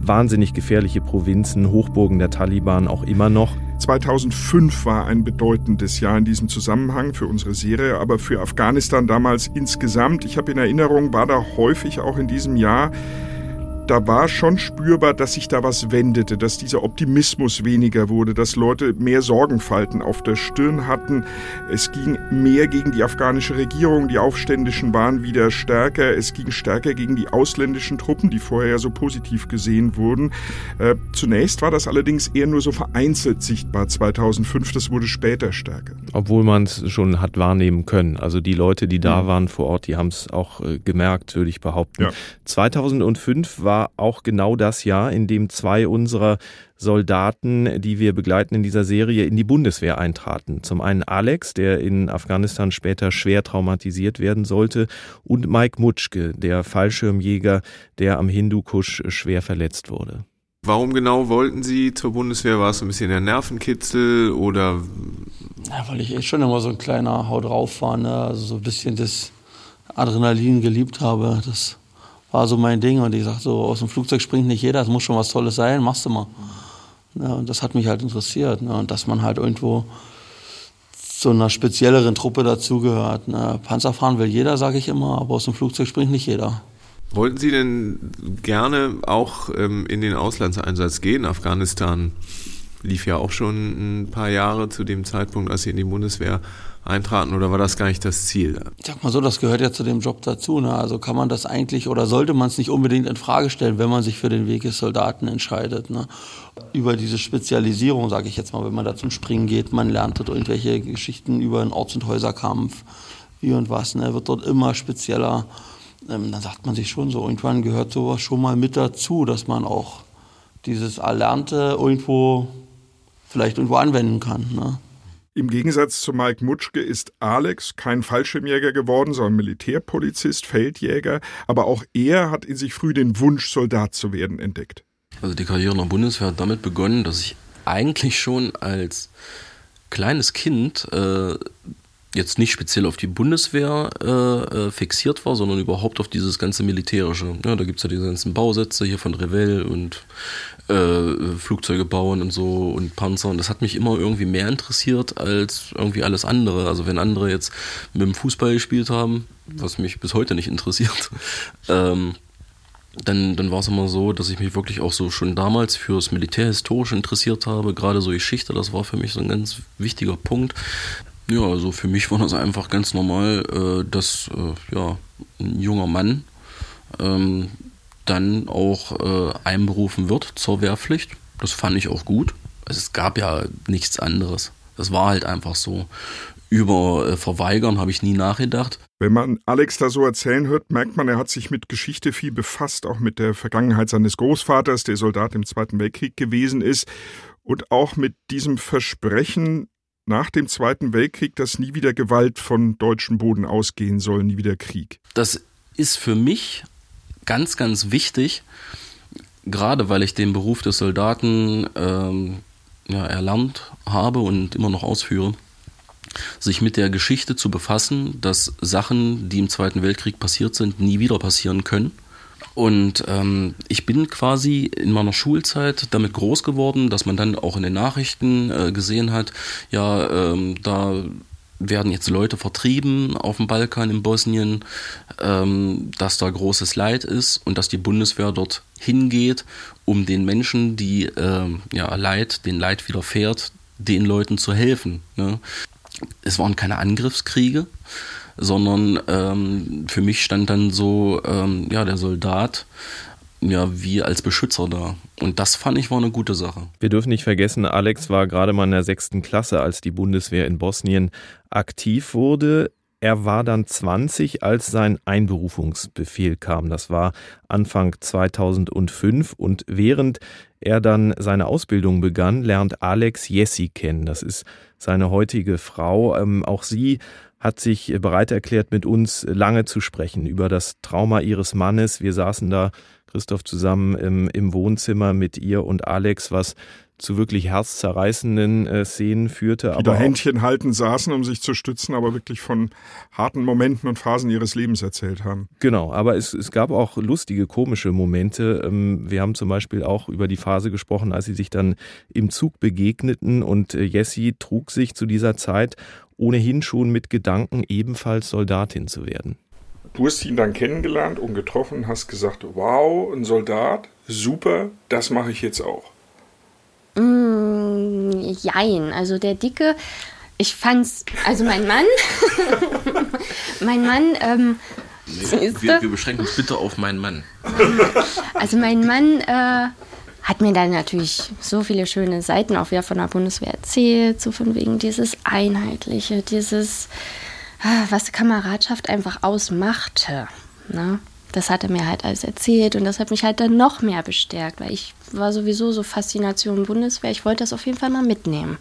Speaker 4: wahnsinnig gefährliche Provinzen, Hochburgen der Taliban auch immer noch.
Speaker 5: 2005 war ein bedeutendes Jahr in diesem Zusammenhang für unsere Serie, aber für Afghanistan damals insgesamt. Ich habe in Erinnerung, war da häufig auch in diesem Jahr, da war schon spürbar, dass sich da was wendete, dass dieser Optimismus weniger wurde, dass Leute mehr Sorgenfalten auf der Stirn hatten. Es ging mehr gegen die afghanische Regierung, die Aufständischen waren wieder stärker, es ging stärker gegen die ausländischen Truppen, die vorher ja so positiv gesehen wurden. Äh, zunächst war das allerdings eher nur so vereinzelt sichtbar 2005, das wurde später stärker.
Speaker 4: Obwohl man es schon hat wahrnehmen können. Also die Leute, die da waren vor Ort, die haben es auch äh, gemerkt, würde ich behaupten.
Speaker 5: Ja.
Speaker 4: 2005 war auch genau das Jahr, in dem zwei unserer Soldaten, die wir begleiten in dieser Serie, in die Bundeswehr eintraten. Zum einen Alex, der in Afghanistan später schwer traumatisiert werden sollte, und Mike Mutschke, der Fallschirmjäger, der am Hindukusch schwer verletzt wurde.
Speaker 15: Warum genau wollten Sie zur Bundeswehr? War es so ein bisschen der Nervenkitzel oder
Speaker 10: Ja, weil ich eh schon immer so ein kleiner Haut drauf war, ne? also so ein bisschen das Adrenalin geliebt habe. Das war so mein Ding und ich sagte so, aus dem Flugzeug springt nicht jeder, das muss schon was Tolles sein, machst du mal. Ja, und das hat mich halt interessiert ne? und dass man halt irgendwo zu einer spezielleren Truppe dazugehört. Ne? Panzer fahren will jeder, sage ich immer, aber aus dem Flugzeug springt nicht jeder.
Speaker 15: wollten Sie denn gerne auch ähm, in den Auslandseinsatz gehen? Afghanistan lief ja auch schon ein paar Jahre zu dem Zeitpunkt, als Sie in die Bundeswehr eintraten, oder war das gar nicht das Ziel?
Speaker 10: Ich sag mal so, das gehört ja zu dem Job dazu. Ne? Also kann man das eigentlich oder sollte man es nicht unbedingt in Frage stellen, wenn man sich für den Weg des Soldaten entscheidet. Ne? Über diese Spezialisierung, sage ich jetzt mal, wenn man da zum Springen geht, man lernt dort irgendwelche Geschichten über einen Orts- und Häuserkampf, wie und was, ne? wird dort immer spezieller. Ähm, dann sagt man sich schon so, irgendwann gehört sowas schon mal mit dazu, dass man auch dieses Erlernte irgendwo vielleicht irgendwo anwenden kann. Ne?
Speaker 5: Im Gegensatz zu Mike Mutschke ist Alex kein Fallschirmjäger geworden, sondern Militärpolizist, Feldjäger. Aber auch er hat in sich früh den Wunsch, Soldat zu werden, entdeckt.
Speaker 6: Also die Karriere in der Bundeswehr hat damit begonnen, dass ich eigentlich schon als kleines Kind äh, jetzt nicht speziell auf die Bundeswehr äh, äh, fixiert war, sondern überhaupt auf dieses ganze Militärische. Ja, da gibt es ja diese ganzen Bausätze hier von Revell und äh, Flugzeuge bauen und so und Panzer. Und das hat mich immer irgendwie mehr interessiert als irgendwie alles andere. Also wenn andere jetzt mit dem Fußball gespielt haben, was mich bis heute nicht interessiert, ähm, dann, dann war es immer so, dass ich mich wirklich auch so schon damals fürs Militärhistorische interessiert habe, gerade so Geschichte, das war für mich so ein ganz wichtiger Punkt. Ja, also für mich war das einfach ganz normal, äh, dass äh, ja, ein junger Mann ähm, dann auch äh, einberufen wird zur Wehrpflicht. Das fand ich auch gut. Also es gab ja nichts anderes. Das war halt einfach so. Über äh, Verweigern habe ich nie nachgedacht.
Speaker 5: Wenn man Alex da so erzählen hört, merkt man, er hat sich mit Geschichte viel befasst, auch mit der Vergangenheit seines Großvaters, der Soldat im Zweiten Weltkrieg gewesen ist, und auch mit diesem Versprechen, nach dem Zweiten Weltkrieg, dass nie wieder Gewalt von deutschem Boden ausgehen soll, nie wieder Krieg.
Speaker 6: Das ist für mich ganz, ganz wichtig, gerade weil ich den Beruf des Soldaten ähm, ja, erlernt habe und immer noch ausführe, sich mit der Geschichte zu befassen, dass Sachen, die im Zweiten Weltkrieg passiert sind, nie wieder passieren können. Und ähm, ich bin quasi in meiner Schulzeit damit groß geworden, dass man dann auch in den Nachrichten äh, gesehen hat, ja, ähm, da werden jetzt Leute vertrieben auf dem Balkan, in Bosnien, ähm, dass da großes Leid ist und dass die Bundeswehr dort hingeht, um den Menschen, die äh, ja, Leid, den Leid widerfährt, den Leuten zu helfen. Ne? Es waren keine Angriffskriege, sondern ähm, für mich stand dann so ähm, ja, der Soldat ja, wie als Beschützer da. Und das fand ich war eine gute Sache.
Speaker 4: Wir dürfen nicht vergessen, Alex war gerade mal in der sechsten Klasse, als die Bundeswehr in Bosnien aktiv wurde. Er war dann 20, als sein Einberufungsbefehl kam. Das war Anfang 2005 und während er dann seine Ausbildung begann, lernt Alex Jessi kennen. Das ist seine heutige Frau. Ähm, auch sie hat sich bereit erklärt, mit uns lange zu sprechen über das Trauma ihres Mannes. Wir saßen da, Christoph, zusammen im, im Wohnzimmer mit ihr und Alex, was zu wirklich herzzerreißenden äh, Szenen führte.
Speaker 5: Die da Händchen halten saßen, um sich zu stützen, aber wirklich von harten Momenten und Phasen ihres Lebens erzählt haben.
Speaker 4: Genau, aber es, es gab auch lustige, komische Momente. Ähm, wir haben zum Beispiel auch über die Phase gesprochen, als sie sich dann im Zug begegneten und äh, Jessie trug sich zu dieser Zeit ohnehin schon mit Gedanken, ebenfalls Soldatin zu werden.
Speaker 5: Du hast ihn dann kennengelernt und getroffen, hast gesagt, wow, ein Soldat, super, das mache ich jetzt auch.
Speaker 16: Mm, jein, also der Dicke, ich fand's, also mein Mann, mein Mann, ähm,
Speaker 6: nee, wir, wir, beschränken uns bitte auf meinen Mann.
Speaker 16: Also mein Mann äh, hat mir dann natürlich so viele schöne Seiten auch wieder von der Bundeswehr erzählt, so von wegen dieses Einheitliche, dieses, ah, was Kameradschaft einfach ausmachte. Ne? das hat er mir halt alles erzählt und das hat mich halt dann noch mehr bestärkt, weil ich war sowieso so Faszination Bundeswehr. Ich wollte das auf jeden Fall mal mitnehmen.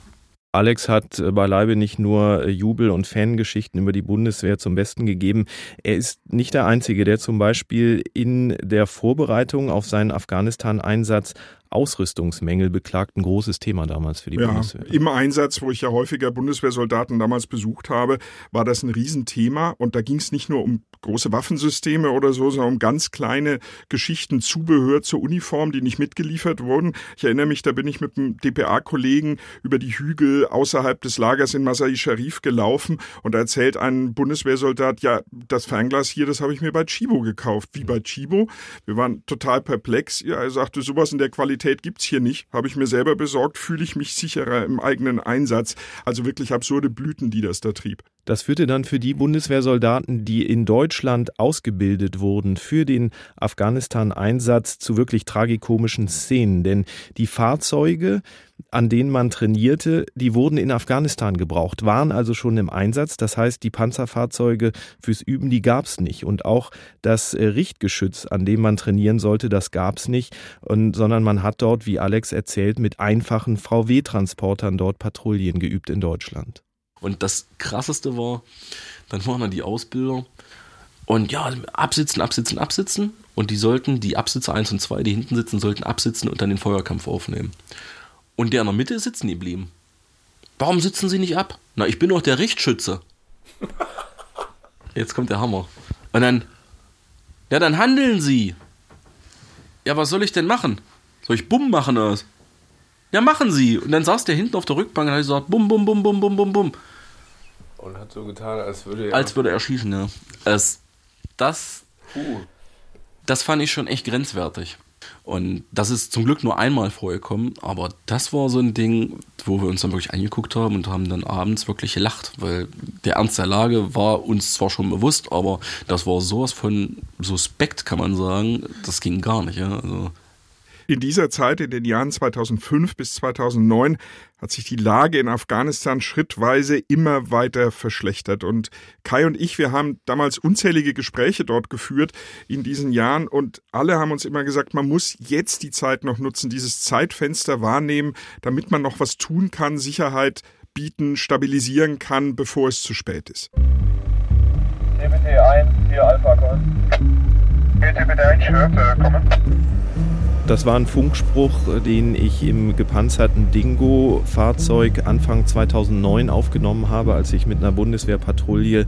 Speaker 4: Alex hat beileibe nicht nur Jubel- und Fangeschichten über die Bundeswehr zum Besten gegeben. Er ist nicht der Einzige, der zum Beispiel in der Vorbereitung auf seinen Afghanistan-Einsatz Ausrüstungsmängel beklagt. Ein großes Thema damals für die
Speaker 5: ja,
Speaker 4: Bundeswehr.
Speaker 5: Im Einsatz, wo ich ja häufiger Bundeswehrsoldaten damals besucht habe, war das ein Riesenthema. Und da ging es nicht nur um große Waffensysteme oder so, sondern um ganz kleine Geschichten, Zubehör zur Uniform, die nicht mitgeliefert wurden. Ich erinnere mich, da bin ich mit einem DPA-Kollegen über die Hügel außerhalb des Lagers in Masai Sharif gelaufen und da erzählt ein Bundeswehrsoldat, ja, das Fernglas hier, das habe ich mir bei Chibo gekauft. Wie bei Chibo? Wir waren total perplex. Ja, er sagte, sowas in der Qualität gibt es hier nicht. Habe ich mir selber besorgt, fühle ich mich sicherer im eigenen Einsatz. Also wirklich absurde Blüten, die das da trieb.
Speaker 4: Das führte dann für die Bundeswehrsoldaten, die in Deutschland ausgebildet wurden für den Afghanistan-Einsatz zu wirklich tragikomischen Szenen. Denn die Fahrzeuge, an denen man trainierte, die wurden in Afghanistan gebraucht, waren also schon im Einsatz. Das heißt, die Panzerfahrzeuge fürs Üben, die gab es nicht. Und auch das äh, Richtgeschütz, an dem man trainieren sollte, das gab es nicht. Und, sondern man hat dort, wie Alex erzählt, mit einfachen VW-Transportern dort Patrouillen geübt in Deutschland.
Speaker 6: Und das Krasseste war, dann waren da die Ausbilder und ja, absitzen, absitzen, absitzen. Und die sollten, die Absitzer 1 und 2, die hinten sitzen, sollten absitzen und dann den Feuerkampf aufnehmen. Und der in der Mitte ist sitzen geblieben. Warum sitzen sie nicht ab? Na, ich bin doch der Richtschütze. Jetzt kommt der Hammer. Und dann, ja, dann handeln sie. Ja, was soll ich denn machen? Soll ich Bumm machen oder was? Ja, machen Sie. Und dann saß der hinten auf der Rückbank und hat gesagt, bum, bum, bum, bum, bum, bum, bum.
Speaker 9: Und hat so getan, als würde er.
Speaker 6: Als würde er schießen, ja. Es, das, Puh. das fand ich schon echt grenzwertig. Und das ist zum Glück nur einmal vorgekommen, aber das war so ein Ding, wo wir uns dann wirklich angeguckt haben und haben dann abends wirklich gelacht, weil der Ernst der Lage war uns zwar schon bewusst, aber das war sowas von suspekt, kann man sagen, das ging gar nicht. Ja? Also
Speaker 5: in dieser Zeit, in den Jahren 2005 bis 2009, hat sich die Lage in Afghanistan schrittweise immer weiter verschlechtert. Und Kai und ich, wir haben damals unzählige Gespräche dort geführt in diesen Jahren und alle haben uns immer gesagt, man muss jetzt die Zeit noch nutzen, dieses Zeitfenster wahrnehmen, damit man noch was tun kann, Sicherheit bieten, stabilisieren kann, bevor es zu spät ist.
Speaker 17: DBT 1, 4 Alpha, kommen. DBT 1, Schürze, kommen.
Speaker 4: Das war ein Funkspruch, den ich im gepanzerten Dingo-Fahrzeug Anfang 2009 aufgenommen habe, als ich mit einer Bundeswehrpatrouille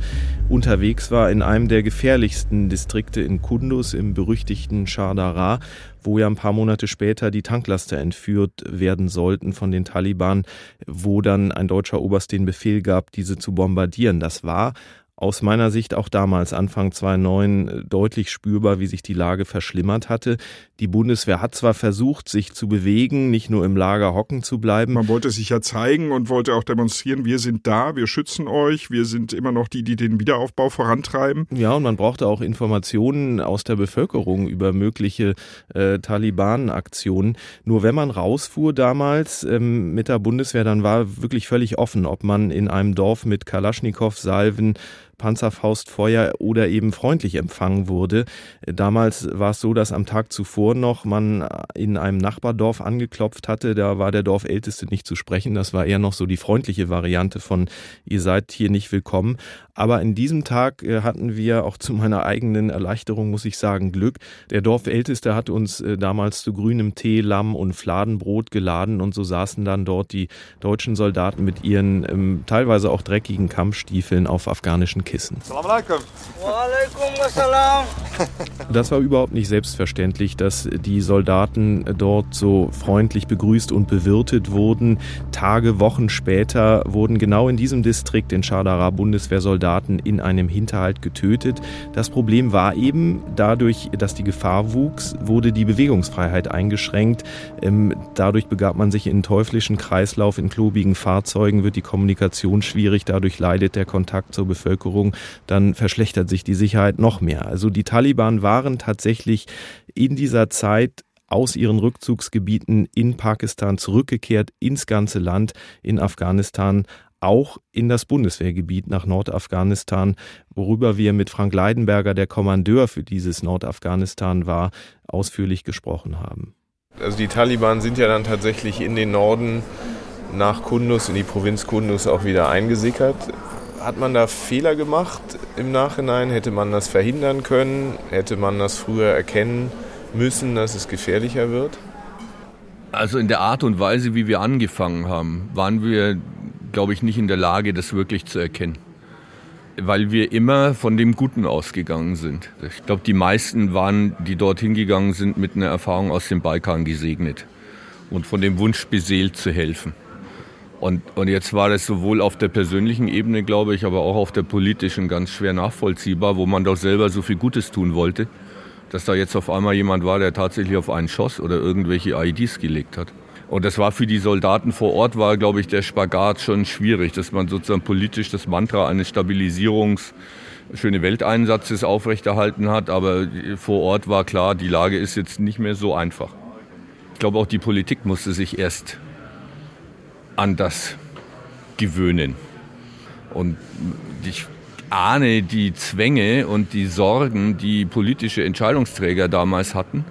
Speaker 4: unterwegs war in einem der gefährlichsten Distrikte in Kundus, im berüchtigten Shardara, wo ja ein paar Monate später die Tanklaster entführt werden sollten von den Taliban, wo dann ein deutscher Oberst den Befehl gab, diese zu bombardieren. Das war aus meiner Sicht auch damals, Anfang 2009, äh, deutlich spürbar, wie sich die Lage verschlimmert hatte. Die Bundeswehr hat zwar versucht, sich zu bewegen, nicht nur im Lager hocken zu bleiben.
Speaker 5: Man wollte sich ja zeigen und wollte auch demonstrieren, wir sind da, wir schützen euch, wir sind immer noch die, die den Wiederaufbau vorantreiben.
Speaker 4: Ja, und man brauchte auch Informationen aus der Bevölkerung über mögliche äh, Taliban-Aktionen. Nur wenn man rausfuhr damals ähm, mit der Bundeswehr, dann war wirklich völlig offen, ob man in einem Dorf mit Kalaschnikow-Salven Panzerfaustfeuer oder eben freundlich empfangen wurde. Damals war es so, dass am Tag zuvor noch man in einem Nachbardorf angeklopft hatte. Da war der Dorfälteste nicht zu sprechen. Das war eher noch so die freundliche Variante von ihr seid hier nicht willkommen. Aber in diesem Tag äh, hatten wir auch zu meiner eigenen Erleichterung, muss ich sagen, Glück. Der Dorfälteste hat uns äh, damals zu grünem Tee, Lamm und Fladenbrot geladen und so saßen dann dort die deutschen Soldaten mit ihren ähm, teilweise auch dreckigen Kampfstiefeln auf afghanischen Kissen. Das war überhaupt nicht selbstverständlich, dass die Soldaten dort so freundlich begrüßt und bewirtet wurden. Tage, Wochen später wurden genau in diesem Distrikt in Shadara Bundeswehrsoldaten in einem Hinterhalt getötet. Das Problem war eben, dadurch, dass die Gefahr wuchs, wurde die Bewegungsfreiheit eingeschränkt. Ähm, dadurch begab man sich in einen teuflischen Kreislauf. In klobigen Fahrzeugen wird die Kommunikation schwierig. Dadurch leidet der Kontakt zur Bevölkerung, dann verschlechtert sich die Sicherheit noch mehr. Also die Taliban waren tatsächlich in dieser Zeit aus ihren Rückzugsgebieten in Pakistan zurückgekehrt ins ganze Land, in Afghanistan, auch in das Bundeswehrgebiet nach Nordafghanistan, worüber wir mit Frank Leidenberger, der Kommandeur für dieses Nordafghanistan war, ausführlich gesprochen haben.
Speaker 9: Also die Taliban sind ja dann tatsächlich in den Norden nach Kundus, in die Provinz Kundus auch wieder eingesickert. Hat man da Fehler gemacht im Nachhinein? Hätte man das verhindern können? Hätte man das früher erkennen müssen, dass es gefährlicher wird?
Speaker 7: Also in der Art und Weise, wie wir angefangen haben, waren wir, glaube ich, nicht in der Lage, das wirklich zu erkennen. Weil wir immer von dem Guten ausgegangen sind. Ich glaube, die meisten waren, die dorthin gegangen sind, mit einer Erfahrung aus dem Balkan gesegnet und von dem Wunsch beseelt zu helfen. Und, und jetzt war das sowohl auf der persönlichen Ebene, glaube ich, aber auch auf der politischen ganz schwer nachvollziehbar, wo man doch selber so viel Gutes tun wollte, dass da jetzt auf einmal jemand war, der tatsächlich auf einen schoss oder irgendwelche IEDs gelegt hat. Und das war für die Soldaten vor Ort, war, glaube ich, der Spagat schon schwierig, dass man sozusagen politisch das Mantra eines Stabilisierungs- schöne Welteinsatzes aufrechterhalten hat, aber vor Ort war klar, die Lage ist jetzt nicht mehr so einfach. Ich glaube, auch die Politik musste sich erst an das gewöhnen. Und ich ahne die Zwänge und die Sorgen, die politische Entscheidungsträger damals hatten,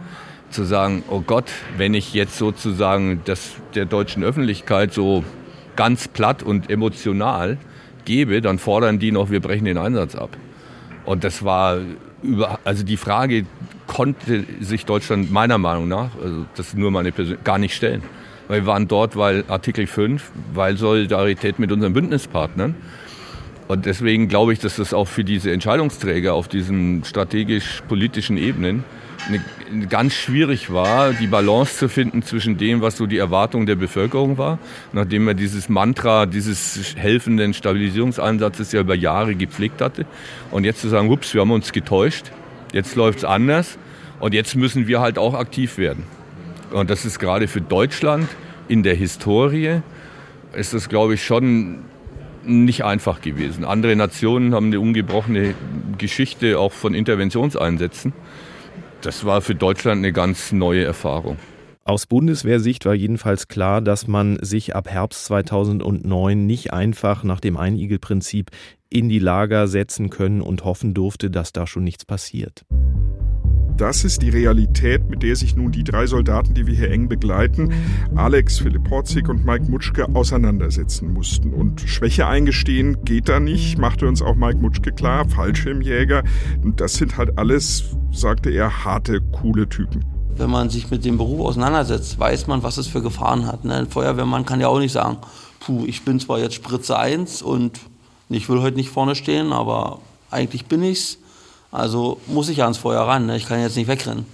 Speaker 7: zu sagen, oh Gott, wenn ich jetzt sozusagen das der deutschen Öffentlichkeit so ganz platt und emotional gebe, dann fordern die noch, wir brechen den Einsatz ab. Und das war über, also die Frage konnte sich Deutschland meiner Meinung nach, also das ist nur meine Person, gar nicht stellen. Wir waren dort, weil Artikel 5, weil Solidarität mit unseren Bündnispartnern. Und deswegen glaube ich, dass das auch für diese Entscheidungsträger auf diesen strategisch-politischen Ebenen eine, ganz schwierig war, die Balance zu finden zwischen dem, was so die Erwartung der Bevölkerung war, nachdem er dieses Mantra dieses helfenden Stabilisierungseinsatzes ja über Jahre gepflegt hatte. Und jetzt zu sagen, ups, wir haben uns getäuscht, jetzt läuft es anders und jetzt müssen wir halt auch aktiv werden. Und das ist gerade für Deutschland in der Historie, ist das, glaube ich, schon nicht einfach gewesen. Andere Nationen haben eine ungebrochene Geschichte auch von Interventionseinsätzen. Das war für Deutschland eine ganz neue Erfahrung.
Speaker 4: Aus Bundeswehrsicht war jedenfalls klar, dass man sich ab Herbst 2009 nicht einfach nach dem Einigel-Prinzip in die Lager setzen können und hoffen durfte, dass da schon nichts passiert.
Speaker 5: Das ist die Realität, mit der sich nun die drei Soldaten, die wir hier eng begleiten, Alex, Philipp Horzig und Mike Mutschke, auseinandersetzen mussten. Und Schwäche eingestehen geht da nicht, machte uns auch Mike Mutschke klar, Fallschirmjäger. Und das sind halt alles, sagte er, harte, coole Typen
Speaker 10: wenn man sich mit dem Beruf auseinandersetzt, weiß man, was es für Gefahren hat. Ne? Ein Feuerwehrmann kann ja auch nicht sagen, puh, ich bin zwar jetzt Spritze 1 und ich will heute nicht vorne stehen, aber eigentlich bin ich's. Also muss ich ja ans Feuer ran. Ne? Ich kann jetzt nicht wegrennen.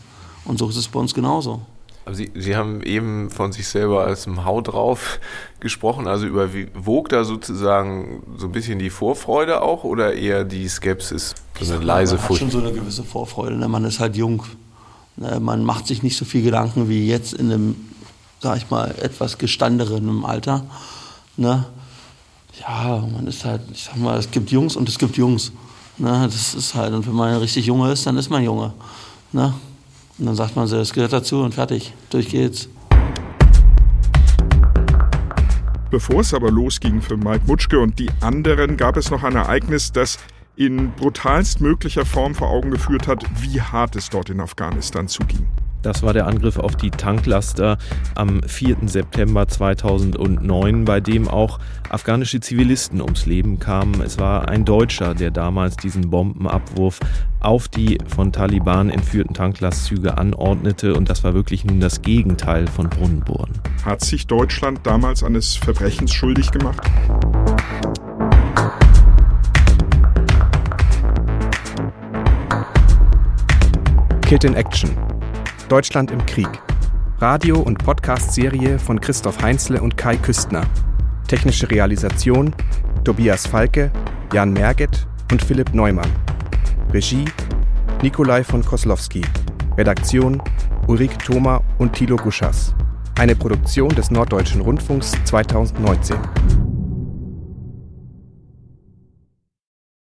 Speaker 10: Und so ist es bei uns genauso.
Speaker 9: Aber Sie, Sie haben eben von sich selber als ein Hau drauf gesprochen. Also überwog da sozusagen so ein bisschen die Vorfreude auch oder eher die Skepsis? So eine leise
Speaker 10: Furcht? Man hat schon so eine gewisse Vorfreude. Ne? Man ist halt jung. Ne? Man macht sich nicht so viel Gedanken wie jetzt in einem, sag ich mal, etwas gestandenen Alter. Ne? Ja, man ist halt, ich sag mal, es gibt Jungs und es gibt Jungs. Ne? Das ist halt, und wenn man richtig Junge ist, dann ist man Junge. Ne? Und dann sagt man so, es gehört dazu und fertig, durch geht's.
Speaker 5: Bevor es aber losging für Mike Mutschke und die anderen, gab es noch ein Ereignis, das in brutalst möglicher Form vor Augen geführt hat, wie hart es dort in Afghanistan zuging.
Speaker 4: Das war der Angriff auf die Tanklaster am 4. September 2009, bei dem auch afghanische Zivilisten ums Leben kamen. Es war ein Deutscher, der damals diesen Bombenabwurf auf die von Taliban entführten Tanklastzüge anordnete und das war wirklich nun das Gegenteil von Brunnenbohren.
Speaker 5: Hat sich Deutschland damals eines Verbrechens schuldig gemacht?
Speaker 18: Killed in Action Deutschland im Krieg. Radio- und Podcast-Serie von Christoph Heinzle und Kai Küstner. Technische Realisation Tobias Falke, Jan Merget und Philipp Neumann. Regie Nikolai von Koslowski. Redaktion Ulrike Thoma und Thilo Guschas. Eine Produktion des Norddeutschen Rundfunks 2019.